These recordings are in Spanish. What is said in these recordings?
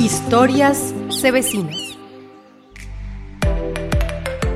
Historias Cebecinas.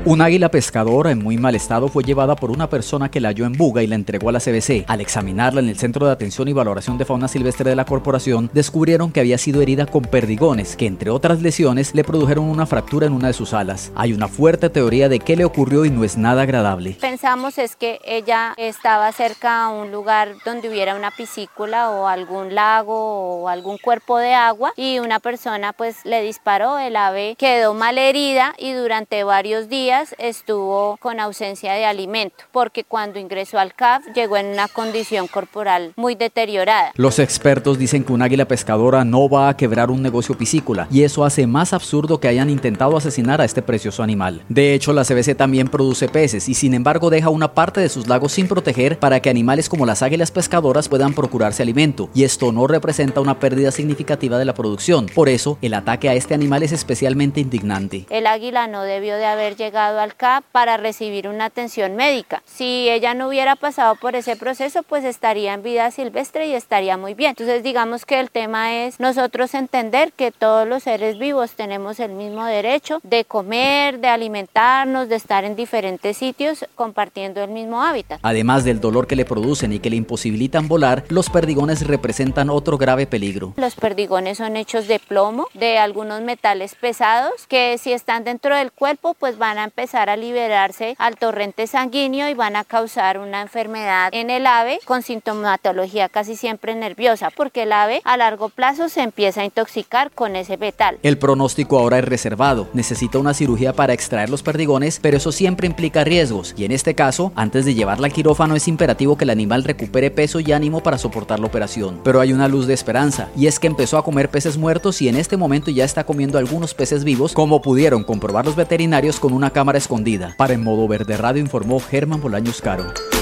Un águila pescadora en muy mal estado fue llevada por una persona que la halló en Buga y la entregó a la CBC. Al examinarla en el Centro de Atención y Valoración de Fauna Silvestre de la corporación, descubrieron que había sido herida con perdigones, que entre otras lesiones le produjeron una fractura en una de sus alas. Hay una fuerte teoría de qué le ocurrió y no es nada agradable. Pensamos es que ella estaba cerca a un lugar donde hubiera una piscícula o algún lago o algún cuerpo de agua y una persona pues le disparó, el ave quedó mal herida y durante varios días estuvo con ausencia de alimento, porque cuando ingresó al CAF llegó en una condición corporal muy deteriorada. Los expertos dicen que un águila pescadora no va a quebrar un negocio piscícola y eso hace más absurdo que hayan intentado asesinar a este precioso animal. De hecho, la CBC también produce peces y sin embargo deja una parte de sus lagos sin proteger para que animales como las águilas pescadoras puedan procurarse alimento y esto no representa una pérdida significativa de la producción. Por eso, el ataque a este animal es especialmente indignante. El águila no debió de haber llegado al CAP para recibir una atención médica. Si ella no hubiera pasado por ese proceso, pues estaría en vida silvestre y estaría muy bien. Entonces digamos que el tema es nosotros entender que todos los seres vivos tenemos el mismo derecho de comer, de alimentarnos, de estar en diferentes sitios compartiendo el mismo hábitat. Además del dolor que le producen y que le imposibilitan volar, los perdigones representan otro grave peligro. Los perdigones son hechos de plomo, de algunos metales pesados que si están dentro del cuerpo pues van a empezar a liberarse al torrente sanguíneo y van a causar una enfermedad en el ave con sintomatología casi siempre nerviosa, porque el ave a largo plazo se empieza a intoxicar con ese metal. El pronóstico ahora es reservado, necesita una cirugía para extraer los perdigones, pero eso siempre implica riesgos y en este caso, antes de llevarla al quirófano es imperativo que el animal recupere peso y ánimo para soportar la operación. Pero hay una luz de esperanza y es que empezó a comer peces muertos y en este momento ya está comiendo algunos peces vivos, como pudieron comprobar los veterinarios con una cámara escondida. Para En Modo Verde Radio informó Germán Bolaños Caro.